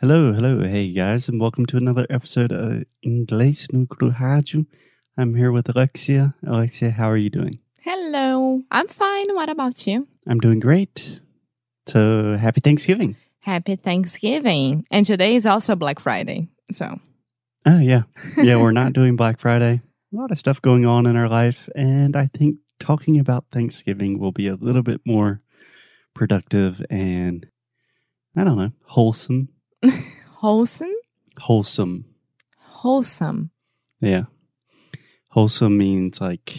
Hello, hello, hey guys, and welcome to another episode of Inglês no Rádio. I'm here with Alexia. Alexia, how are you doing? Hello. I'm fine. What about you? I'm doing great. So, happy Thanksgiving. Happy Thanksgiving. And today is also Black Friday. So, Oh, yeah. Yeah, we're not doing Black Friday. A lot of stuff going on in our life, and I think talking about Thanksgiving will be a little bit more productive and, I don't know, wholesome. wholesome? Wholesome. Wholesome. Yeah. Wholesome means like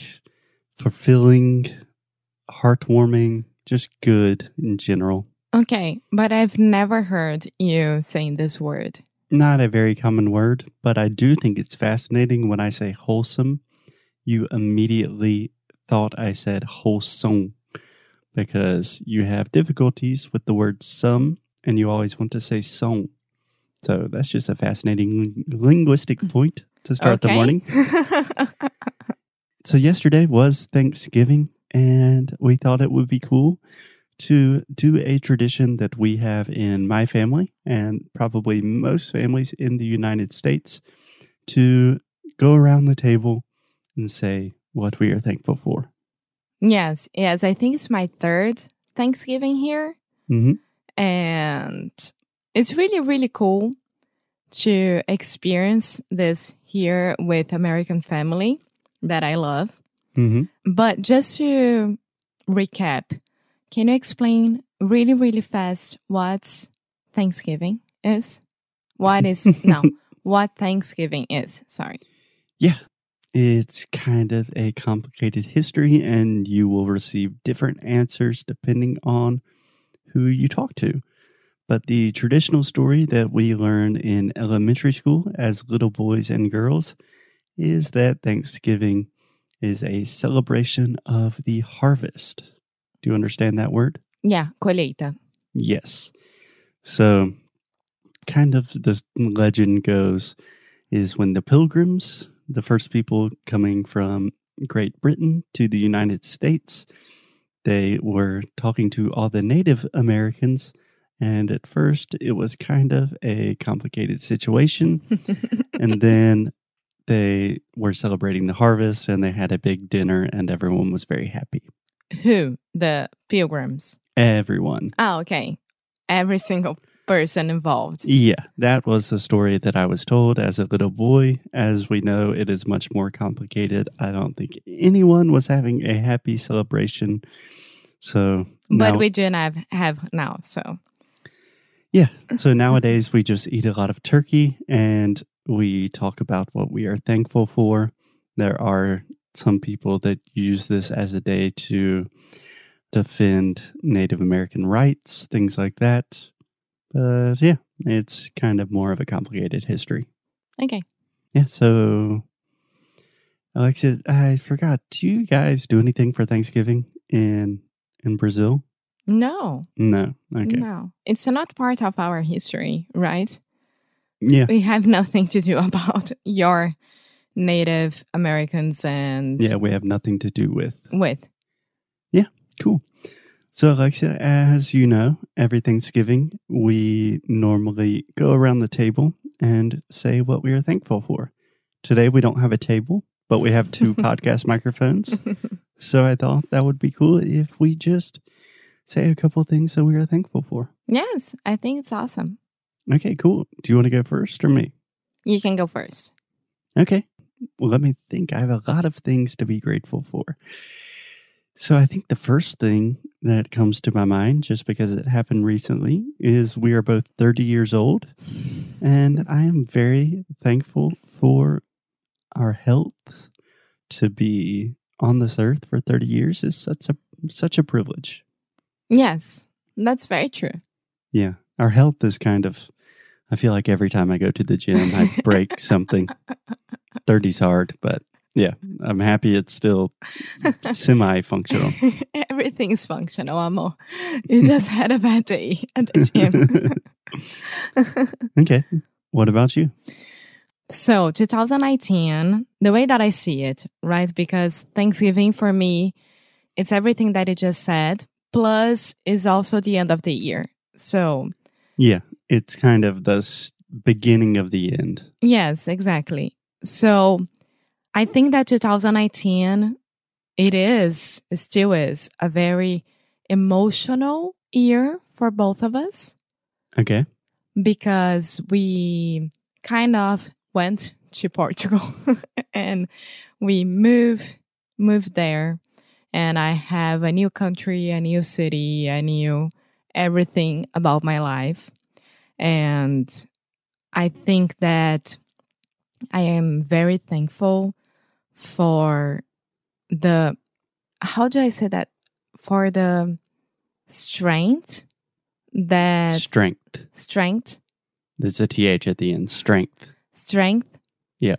fulfilling, heartwarming, just good in general. Okay, but I've never heard you saying this word. Not a very common word, but I do think it's fascinating when I say wholesome. You immediately thought I said wholesome because you have difficulties with the word some and you always want to say song. So that's just a fascinating linguistic point to start the morning. So yesterday was Thanksgiving, and we thought it would be cool to do a tradition that we have in my family and probably most families in the United States to go around the table and say what we are thankful for. yes, yes. I think it's my third Thanksgiving here. hmm And it's really, really cool to experience this here with American family that I love. hmm But just to recap, can you explain really, really fast what Thanksgiving is? What is no, what Thanksgiving is? Sorry. Yeah, it's kind of a complicated history, and you will receive different answers depending on who you talk to. But the traditional story that we learn in elementary school as little boys and girls is that Thanksgiving is a celebration of the harvest. Do you understand that word? Yeah, colheita. Yes. So, kind of the legend goes is when the pilgrims, the first people coming from Great Britain to the United States, they were talking to all the Native Americans. And at first, it was kind of a complicated situation. and then they were celebrating the harvest and they had a big dinner, and everyone was very happy. Who? The pilgrims. Everyone. Oh, okay. Every single person involved. Yeah, that was the story that I was told as a little boy. As we know, it is much more complicated. I don't think anyone was having a happy celebration. So, But now- we do not have, have now, so yeah, mm-hmm. so nowadays we just eat a lot of turkey and we talk about what we are thankful for. There are some people that use this as a day to defend Native American rights, things like that. But yeah, it's kind of more of a complicated history. okay. Yeah, so Alexia, I forgot. Do you guys do anything for Thanksgiving in in Brazil? No, No. Okay. no. It's not part of our history, right? Yeah. We have nothing to do about your Native Americans and Yeah, we have nothing to do with. with. Yeah, cool. So Alexia, as you know, every Thanksgiving we normally go around the table and say what we are thankful for. Today we don't have a table, but we have two podcast microphones. So I thought that would be cool if we just say a couple things that we are thankful for. Yes, I think it's awesome. Okay, cool. Do you want to go first or me? You can go first. Okay. Well, let me think. I have a lot of things to be grateful for. So I think the first thing that comes to my mind, just because it happened recently, is we are both 30 years old. And I am very thankful for our health to be on this earth for 30 years is such a such a privilege. Yes, that's very true. Yeah. Our health is kind of I feel like every time I go to the gym I break something. 30's hard, but yeah, I'm happy it's still semi functional. Everything is functional, amor. You just had a bad day at the gym. okay. What about you? So, 2019, the way that I see it, right? Because Thanksgiving for me, it's everything that you just said, plus is also the end of the year. So, Yeah. it's kind of the beginning of the end. Yes, exactly. So I think that 2019 it is it still is a very emotional year for both of us Okay. because we kind of went to Portugal and we moved moved there and I have a new country, a new city, a new everything about my life. And I think that I am very thankful for the how do I say that for the strength that Strength. strength There's a TH at the end. Strength. strength Yeah.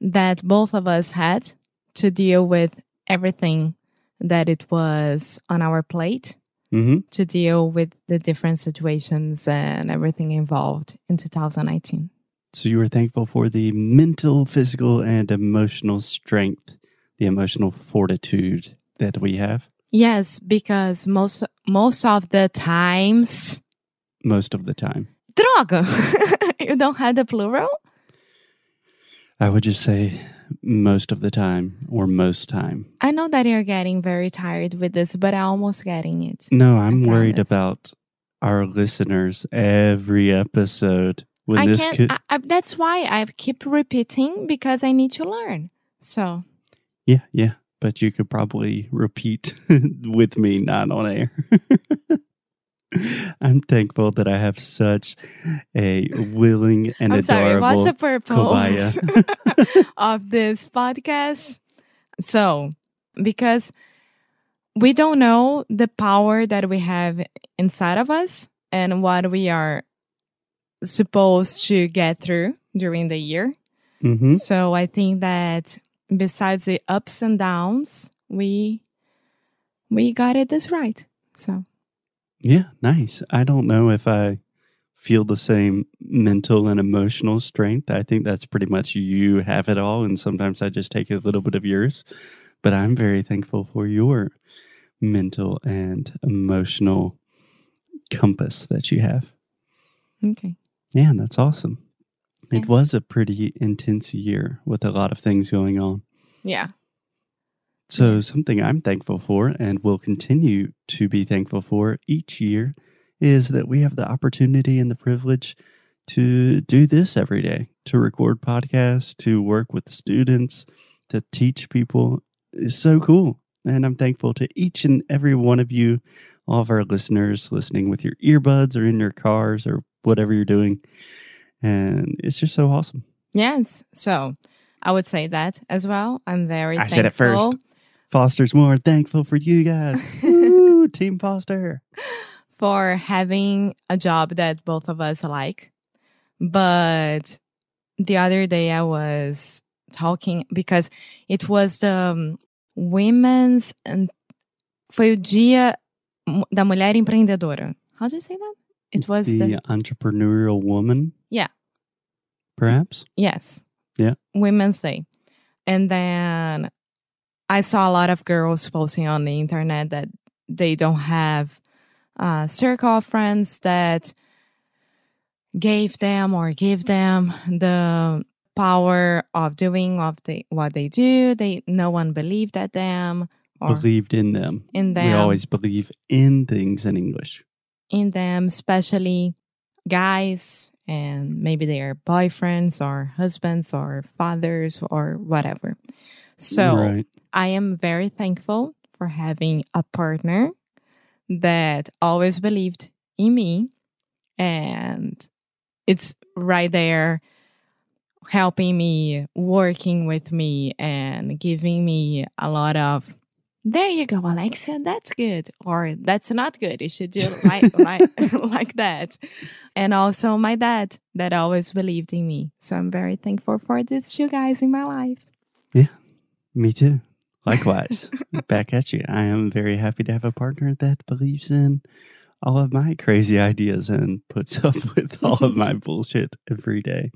that both of us had to deal with everything that it was on our plate hmm to deal with the different situations and everything involved in 2019 So you were thankful for the mental, physical, and emotional strength, the emotional fortitude that we have? Yes because most most of the times most of the time. droga. You don't have the plural I would just say most of the time or most time. i know that you're getting very tired with this but i'm almost getting it No, I'm worried about our listeners every episode. When I this can't. could, I, I, that's why I keep repeating because I need to learn. So yeah, yeah, but you could probably repeat with me, not on air. I'm thankful that I have such a willing and I'm sorry. adorable What's the purpose of this podcast? So because we don't know the power that we have inside of us and what we are supposed to get through during the year. hmm So I think that besides the ups and downs, we we got it this right. So Yeah, nice. I don't know if I feel the same mental and emotional strength. I think that's pretty much you have it all. And sometimes I just take a little bit of yours. But I'm very thankful for your mental and emotional compass that you have. okay. Yeah, that's awesome. It was a pretty intense year with a lot of things going on. Yeah. So, something I'm thankful for and will continue to be thankful for each year is that we have the opportunity and the privilege to do this every day to record podcasts, to work with students, to teach people is so cool. And I'm thankful to each and every one of you, all of our listeners listening with your earbuds or in your cars or whatever you're doing. And it's just so awesome. Yes. So I would say that as well. I'm very I said it first. Foster's more thankful for you guys. Woo, Team Foster. for having a job that both of us like. But the other day I was talking because it was the um, women's and foi o dia da mulher empreendedora. How do you say that? It was the the entrepreneurial woman. Yeah. Perhaps. Yes. Yeah. Women's Day. And then I saw a lot of girls posting on the internet that they don't have a circle of friends that gave them or give them the power of doing of the what they do. They no one believed at them or Believed in them. in them We always believe in things in English. in them, especially guys and maybe they are boyfriends or husbands or fathers or whatever. So right. I am very thankful for having a partner that always believed in me and it's right there helping me, working with me and giving me a lot of there you go, Alexa, That's good. Or that's not good. You should do it like, like, like that. And also my dad that always believed in me. So I'm very thankful for these two guys in my life. Yeah, me too. Likewise. Back at you. I am very happy to have a partner that believes in all of my crazy ideas and puts up with all of my bullshit every day.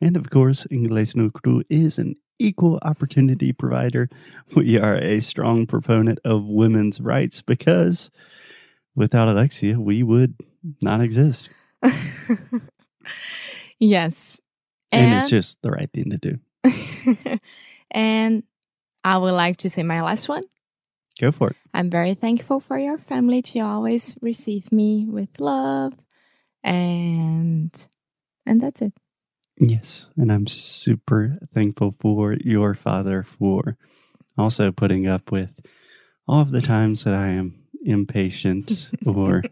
And of course, Inglés no Cru is an equal opportunity provider. We are a strong proponent of women's rights because without Alexia, we would not exist. yes. And, it's just the right thing to do. and I would like to say my last one. Go for it. I'm very thankful for your family to always receive me with love and and that's it. Yes, and I'm super thankful for your father for also putting up with all of the times that I am impatient or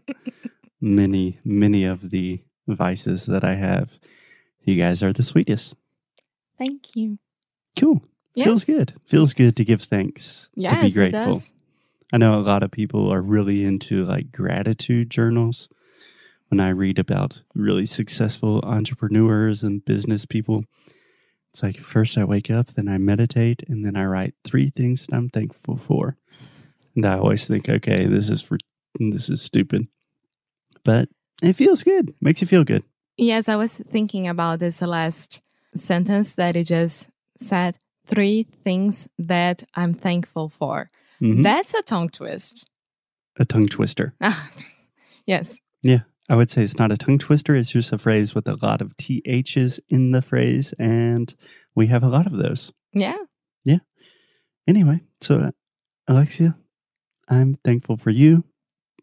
many many of the vices that I have. You guys are the sweetest. Thank you. Cool. Feels good. Feels good to give thanks. to be Yes, it grateful. does. I know a lot of people are really into like gratitude journals. When I read about really successful entrepreneurs and business people, it's like first I wake up, then I meditate, and then I write three things that I'm thankful for. And I always think, okay, this is for this is stupid, but it feels good. Makes you feel good. Yes, I was thinking about this last sentence that it just said three things that I'm thankful for. Mhm. That's a tongue twist. a tongue twister. yes. Yeah. I would say it's not a tongue twister. It's just a phrase with a lot of ths in the phrase, and we have a lot of those. Yeah. Yeah. Anyway, so uh, Alexia, I'm thankful for you.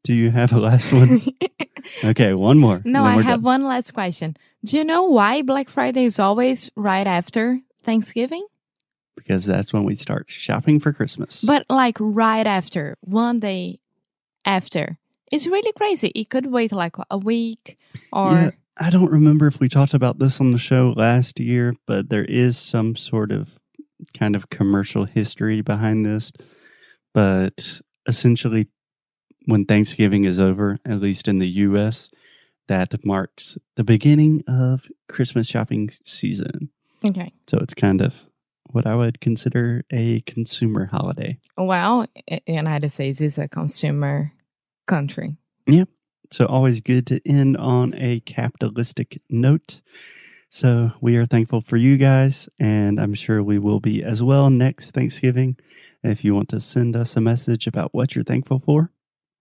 Do you have a last one? okay, one more. no, I have done. one last question. Do you know why Black Friday is always right after Thanksgiving? Because that's when we start shopping for Christmas. But like right after, one day after. It's really crazy. It could wait like a week or yeah, I don't remember if we talked about this on the show last year, but there is some sort of kind of commercial history behind this. But essentially, when Thanksgiving is over, at least in the US, that marks the beginning of Christmas shopping season. Okay. So it's kind of what I would consider a consumer holiday. Well, i- United States is a consumer country. Yeah. So always good to end on a capitalistic note. So we are thankful for you guys, and I'm sure we will be as well next Thanksgiving. If you want to send us a message about what you're thankful for,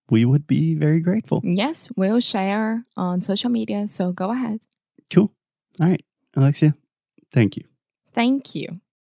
we would be very grateful. Yes, we'll share on social media. So go ahead. Cool. All right, Alexia, thank you. Thank you.